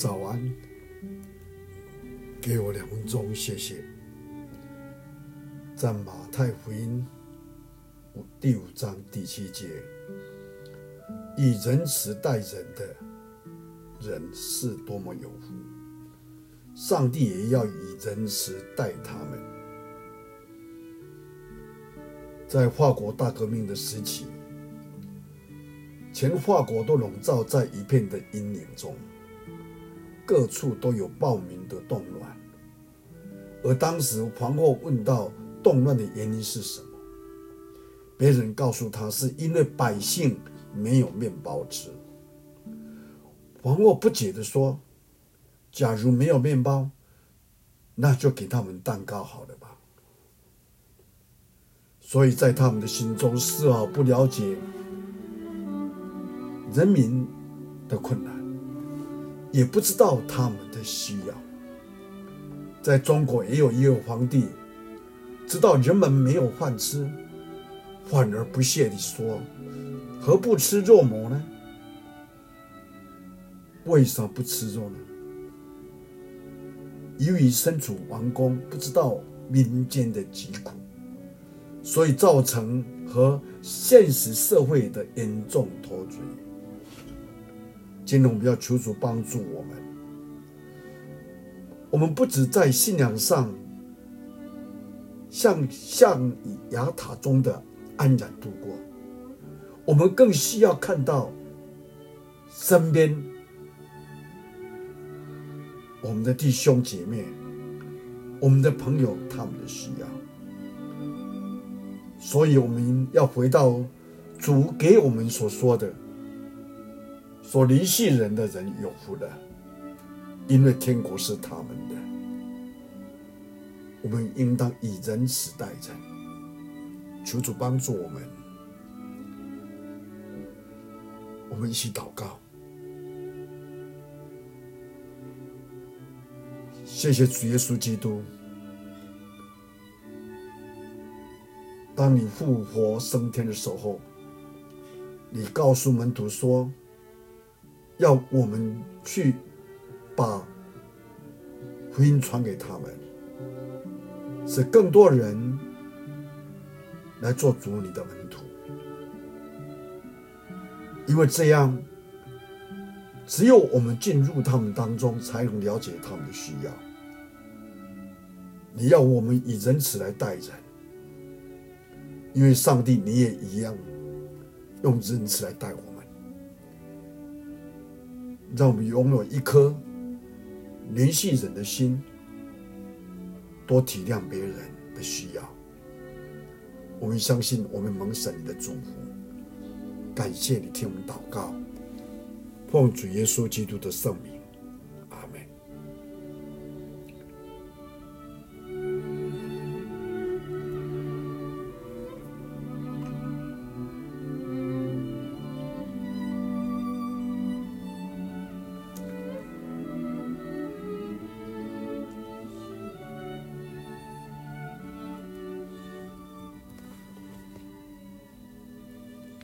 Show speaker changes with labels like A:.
A: 早安，给我两分钟，谢谢。在马太福音第五章第七节，以仁慈待人的人是多么有福，上帝也要以仁慈待他们。在法国大革命的时期，全法国都笼罩在一片的阴影中，各处都有暴民的动乱。而当时皇后问到动乱的原因是什么，别人告诉他是因为百姓没有面包吃。皇后不解地说：“假如没有面包，那就给他们蛋糕好了吧。”所以在他们的心中丝毫不了解。人民的困难，也不知道他们的需要。在中国也有一位皇帝，知道人们没有饭吃，反而不屑地说：“何不吃肉糜呢？”为什么不吃肉呢？由于身处王宫，不知道民间的疾苦，所以造成和现实社会的严重脱节。今天我们要求主帮助我们。我们不只在信仰上像象牙塔中的安然度过，我们更需要看到身边我们的弟兄姐妹、我们的朋友他们的需要。所以我们要回到主给我们所说的。所离弃人的人有福了，因为天国是他们的。我们应当以仁慈待人，求主帮助我们。我们一起祷告，谢谢主耶稣基督。当你复活升天的时候，你告诉门徒说。要我们去把福音传给他们，使更多人来做主你的门徒，因为这样，只有我们进入他们当中，才能了解他们的需要。你要我们以仁慈来待人，因为上帝你也一样用仁慈来待我。让我们拥有一颗联系人的心，多体谅别人的需要。我们相信，我们蒙神的祝福。感谢你听我们祷告，奉主耶稣基督的圣名。